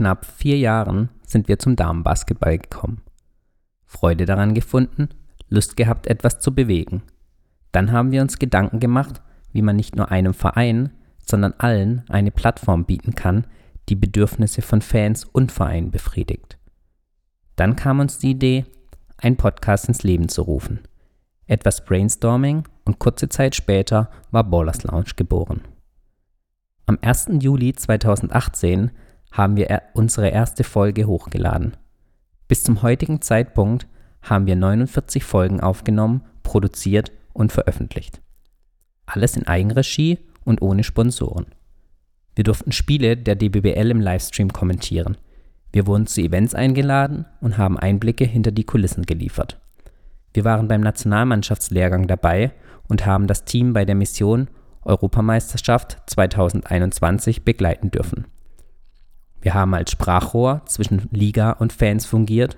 Knapp vier Jahren sind wir zum Damenbasketball gekommen. Freude daran gefunden, Lust gehabt, etwas zu bewegen. Dann haben wir uns Gedanken gemacht, wie man nicht nur einem Verein, sondern allen eine Plattform bieten kann, die Bedürfnisse von Fans und Vereinen befriedigt. Dann kam uns die Idee, einen Podcast ins Leben zu rufen. Etwas Brainstorming und kurze Zeit später war Ballers Lounge geboren. Am 1. Juli 2018 haben wir unsere erste Folge hochgeladen. Bis zum heutigen Zeitpunkt haben wir 49 Folgen aufgenommen, produziert und veröffentlicht. Alles in Eigenregie und ohne Sponsoren. Wir durften Spiele der DBBL im Livestream kommentieren. Wir wurden zu Events eingeladen und haben Einblicke hinter die Kulissen geliefert. Wir waren beim Nationalmannschaftslehrgang dabei und haben das Team bei der Mission Europameisterschaft 2021 begleiten dürfen. Wir haben als Sprachrohr zwischen Liga und Fans fungiert.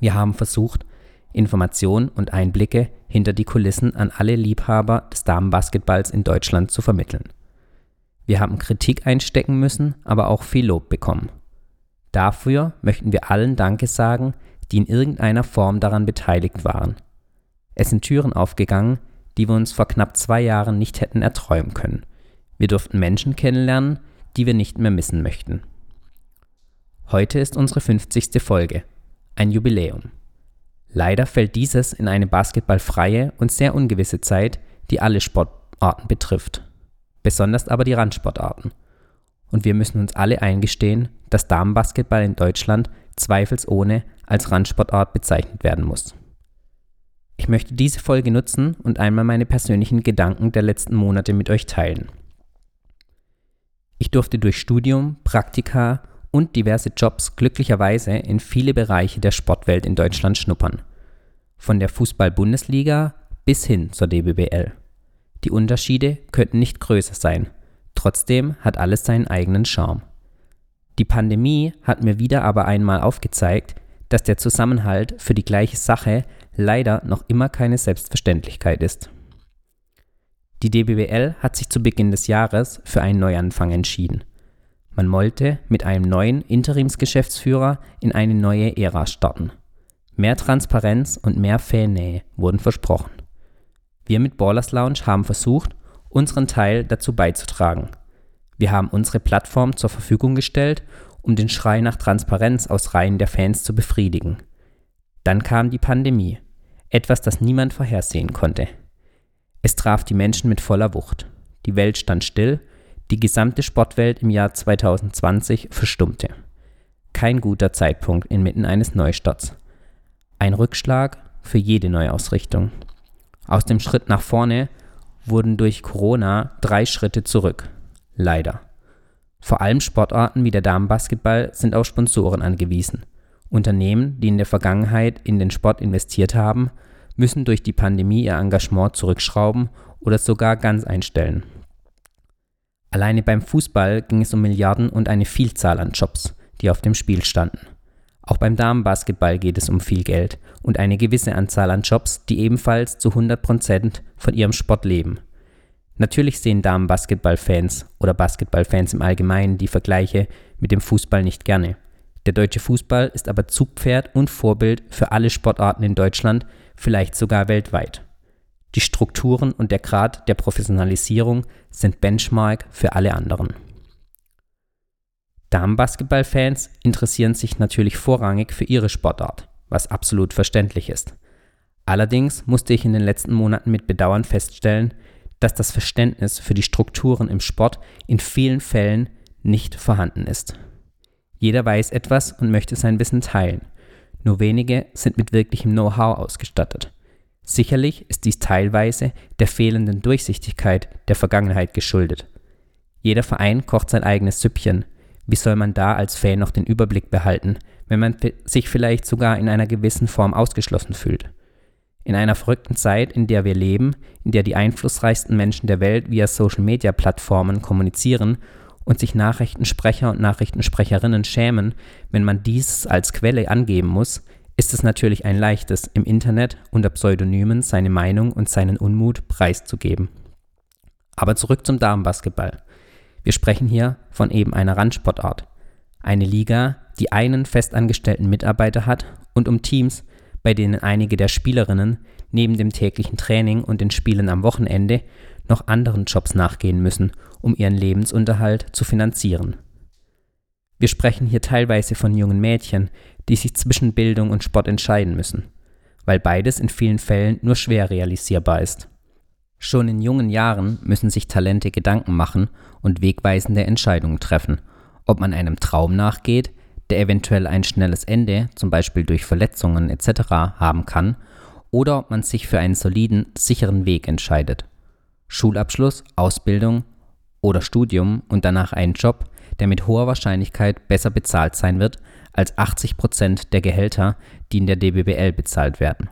Wir haben versucht, Informationen und Einblicke hinter die Kulissen an alle Liebhaber des Damenbasketballs in Deutschland zu vermitteln. Wir haben Kritik einstecken müssen, aber auch viel Lob bekommen. Dafür möchten wir allen Danke sagen, die in irgendeiner Form daran beteiligt waren. Es sind Türen aufgegangen, die wir uns vor knapp zwei Jahren nicht hätten erträumen können. Wir durften Menschen kennenlernen, die wir nicht mehr missen möchten. Heute ist unsere 50. Folge, ein Jubiläum. Leider fällt dieses in eine basketballfreie und sehr ungewisse Zeit, die alle Sportarten betrifft, besonders aber die Randsportarten. Und wir müssen uns alle eingestehen, dass Damenbasketball in Deutschland zweifelsohne als Randsportart bezeichnet werden muss. Ich möchte diese Folge nutzen und einmal meine persönlichen Gedanken der letzten Monate mit euch teilen. Ich durfte durch Studium, Praktika und diverse Jobs glücklicherweise in viele Bereiche der Sportwelt in Deutschland schnuppern. Von der Fußball-Bundesliga bis hin zur DBBL. Die Unterschiede könnten nicht größer sein. Trotzdem hat alles seinen eigenen Charme. Die Pandemie hat mir wieder aber einmal aufgezeigt, dass der Zusammenhalt für die gleiche Sache leider noch immer keine Selbstverständlichkeit ist. Die DBBL hat sich zu Beginn des Jahres für einen Neuanfang entschieden. Man wollte mit einem neuen Interimsgeschäftsführer in eine neue Ära starten. Mehr Transparenz und mehr Fannähe wurden versprochen. Wir mit Ballers Lounge haben versucht, unseren Teil dazu beizutragen. Wir haben unsere Plattform zur Verfügung gestellt, um den Schrei nach Transparenz aus Reihen der Fans zu befriedigen. Dann kam die Pandemie, etwas, das niemand vorhersehen konnte. Es traf die Menschen mit voller Wucht. Die Welt stand still die gesamte Sportwelt im Jahr 2020 verstummte. Kein guter Zeitpunkt inmitten eines Neustarts. Ein Rückschlag für jede Neuausrichtung. Aus dem Schritt nach vorne wurden durch Corona drei Schritte zurück. Leider. Vor allem Sportarten wie der Damenbasketball sind auf Sponsoren angewiesen. Unternehmen, die in der Vergangenheit in den Sport investiert haben, müssen durch die Pandemie ihr Engagement zurückschrauben oder sogar ganz einstellen. Alleine beim Fußball ging es um Milliarden und eine Vielzahl an Jobs, die auf dem Spiel standen. Auch beim Damenbasketball geht es um viel Geld und eine gewisse Anzahl an Jobs, die ebenfalls zu 100% von ihrem Sport leben. Natürlich sehen Damenbasketballfans oder Basketballfans im Allgemeinen die Vergleiche mit dem Fußball nicht gerne. Der deutsche Fußball ist aber Zugpferd und Vorbild für alle Sportarten in Deutschland, vielleicht sogar weltweit. Die Strukturen und der Grad der Professionalisierung sind Benchmark für alle anderen. Damenbasketballfans interessieren sich natürlich vorrangig für ihre Sportart, was absolut verständlich ist. Allerdings musste ich in den letzten Monaten mit Bedauern feststellen, dass das Verständnis für die Strukturen im Sport in vielen Fällen nicht vorhanden ist. Jeder weiß etwas und möchte sein Wissen teilen. Nur wenige sind mit wirklichem Know-how ausgestattet. Sicherlich ist dies teilweise der fehlenden Durchsichtigkeit der Vergangenheit geschuldet. Jeder Verein kocht sein eigenes Süppchen. Wie soll man da als Fan noch den Überblick behalten, wenn man sich vielleicht sogar in einer gewissen Form ausgeschlossen fühlt? In einer verrückten Zeit, in der wir leben, in der die einflussreichsten Menschen der Welt via Social-Media-Plattformen kommunizieren und sich Nachrichtensprecher und Nachrichtensprecherinnen schämen, wenn man dies als Quelle angeben muss, ist es natürlich ein leichtes, im Internet unter Pseudonymen seine Meinung und seinen Unmut preiszugeben. Aber zurück zum Damenbasketball. Wir sprechen hier von eben einer Randsportart. Eine Liga, die einen festangestellten Mitarbeiter hat und um Teams, bei denen einige der Spielerinnen neben dem täglichen Training und den Spielen am Wochenende noch anderen Jobs nachgehen müssen, um ihren Lebensunterhalt zu finanzieren. Wir sprechen hier teilweise von jungen Mädchen, die sich zwischen Bildung und Sport entscheiden müssen, weil beides in vielen Fällen nur schwer realisierbar ist. Schon in jungen Jahren müssen sich Talente Gedanken machen und wegweisende Entscheidungen treffen, ob man einem Traum nachgeht, der eventuell ein schnelles Ende, zum Beispiel durch Verletzungen etc. haben kann, oder ob man sich für einen soliden, sicheren Weg entscheidet. Schulabschluss, Ausbildung oder Studium und danach einen Job, der mit hoher Wahrscheinlichkeit besser bezahlt sein wird als 80 Prozent der Gehälter, die in der DBBL bezahlt werden.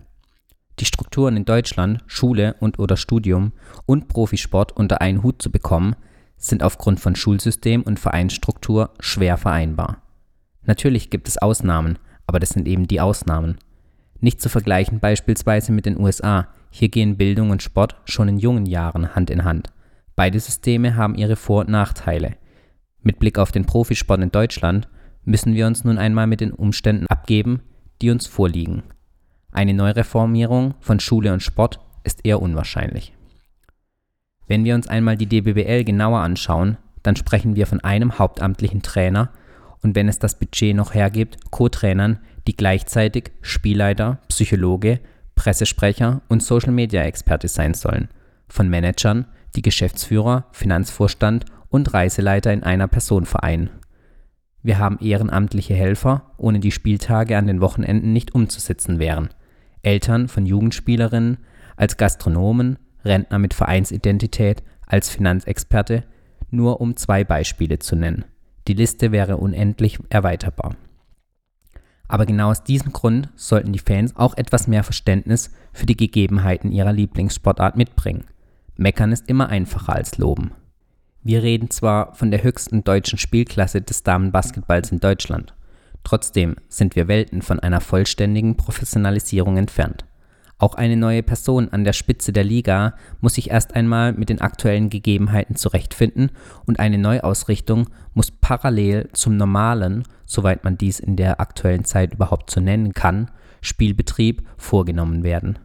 Die Strukturen in Deutschland, Schule und oder Studium und Profisport unter einen Hut zu bekommen, sind aufgrund von Schulsystem und Vereinsstruktur schwer vereinbar. Natürlich gibt es Ausnahmen, aber das sind eben die Ausnahmen. Nicht zu vergleichen beispielsweise mit den USA, hier gehen Bildung und Sport schon in jungen Jahren Hand in Hand. Beide Systeme haben ihre Vor- und Nachteile. Mit Blick auf den Profisport in Deutschland müssen wir uns nun einmal mit den Umständen abgeben, die uns vorliegen. Eine Neureformierung von Schule und Sport ist eher unwahrscheinlich. Wenn wir uns einmal die DBBL genauer anschauen, dann sprechen wir von einem hauptamtlichen Trainer und wenn es das Budget noch hergibt, Co-Trainern, die gleichzeitig Spielleiter, Psychologe, Pressesprecher und Social-Media-Experte sein sollen, von Managern, die Geschäftsführer, Finanzvorstand und Reiseleiter in einer Person vereinen. Wir haben ehrenamtliche Helfer, ohne die Spieltage an den Wochenenden nicht umzusetzen wären. Eltern von Jugendspielerinnen, als Gastronomen, Rentner mit Vereinsidentität, als Finanzexperte, nur um zwei Beispiele zu nennen. Die Liste wäre unendlich erweiterbar. Aber genau aus diesem Grund sollten die Fans auch etwas mehr Verständnis für die Gegebenheiten ihrer Lieblingssportart mitbringen. Meckern ist immer einfacher als loben. Wir reden zwar von der höchsten deutschen Spielklasse des Damenbasketballs in Deutschland, trotzdem sind wir Welten von einer vollständigen Professionalisierung entfernt. Auch eine neue Person an der Spitze der Liga muss sich erst einmal mit den aktuellen Gegebenheiten zurechtfinden und eine Neuausrichtung muss parallel zum normalen, soweit man dies in der aktuellen Zeit überhaupt so nennen kann, Spielbetrieb vorgenommen werden.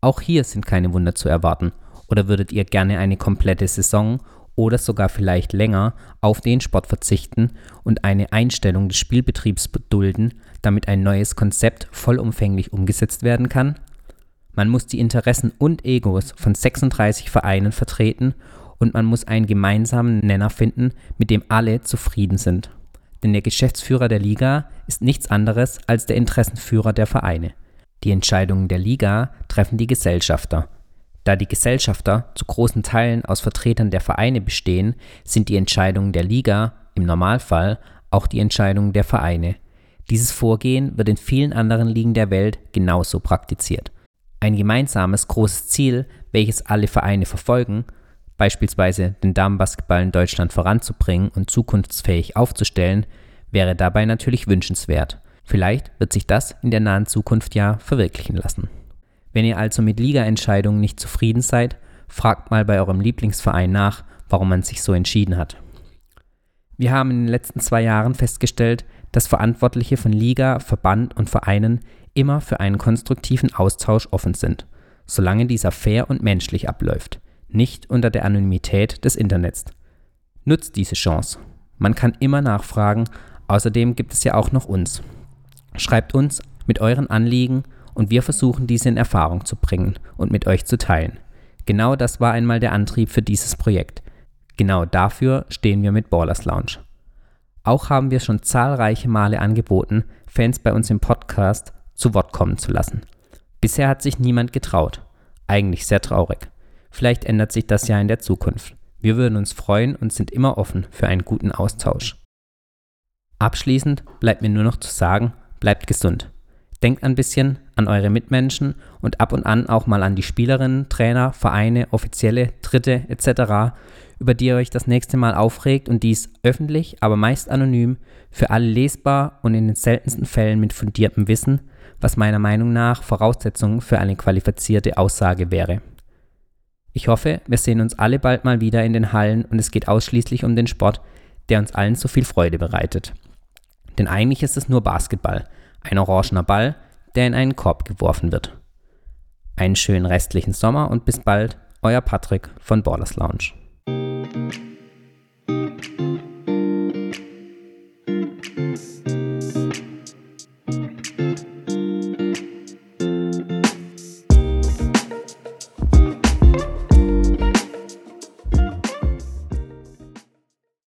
Auch hier sind keine Wunder zu erwarten. Oder würdet ihr gerne eine komplette Saison oder sogar vielleicht länger auf den Sport verzichten und eine Einstellung des Spielbetriebs dulden, damit ein neues Konzept vollumfänglich umgesetzt werden kann? Man muss die Interessen und Egos von 36 Vereinen vertreten und man muss einen gemeinsamen Nenner finden, mit dem alle zufrieden sind. Denn der Geschäftsführer der Liga ist nichts anderes als der Interessenführer der Vereine. Die Entscheidungen der Liga treffen die Gesellschafter. Da die Gesellschafter zu großen Teilen aus Vertretern der Vereine bestehen, sind die Entscheidungen der Liga im Normalfall auch die Entscheidungen der Vereine. Dieses Vorgehen wird in vielen anderen Ligen der Welt genauso praktiziert. Ein gemeinsames großes Ziel, welches alle Vereine verfolgen, beispielsweise den Damenbasketball in Deutschland voranzubringen und zukunftsfähig aufzustellen, wäre dabei natürlich wünschenswert. Vielleicht wird sich das in der nahen Zukunft ja verwirklichen lassen. Wenn ihr also mit Ligaentscheidungen nicht zufrieden seid, fragt mal bei eurem Lieblingsverein nach, warum man sich so entschieden hat. Wir haben in den letzten zwei Jahren festgestellt, dass Verantwortliche von Liga, Verband und Vereinen immer für einen konstruktiven Austausch offen sind, solange dieser fair und menschlich abläuft, nicht unter der Anonymität des Internets. Nutzt diese Chance. Man kann immer nachfragen, außerdem gibt es ja auch noch uns. Schreibt uns mit euren Anliegen und wir versuchen diese in Erfahrung zu bringen und mit euch zu teilen. Genau das war einmal der Antrieb für dieses Projekt. Genau dafür stehen wir mit Ballers Lounge. Auch haben wir schon zahlreiche Male angeboten, Fans bei uns im Podcast zu Wort kommen zu lassen. Bisher hat sich niemand getraut. Eigentlich sehr traurig. Vielleicht ändert sich das ja in der Zukunft. Wir würden uns freuen und sind immer offen für einen guten Austausch. Abschließend bleibt mir nur noch zu sagen, bleibt gesund. Denkt ein bisschen an eure Mitmenschen und ab und an auch mal an die Spielerinnen, Trainer, Vereine, Offizielle, Dritte etc über die ihr euch das nächste Mal aufregt und dies öffentlich, aber meist anonym, für alle lesbar und in den seltensten Fällen mit fundiertem Wissen, was meiner Meinung nach Voraussetzung für eine qualifizierte Aussage wäre. Ich hoffe, wir sehen uns alle bald mal wieder in den Hallen und es geht ausschließlich um den Sport, der uns allen so viel Freude bereitet. Denn eigentlich ist es nur Basketball, ein orangener Ball, der in einen Korb geworfen wird. Einen schönen restlichen Sommer und bis bald, euer Patrick von Borders Lounge.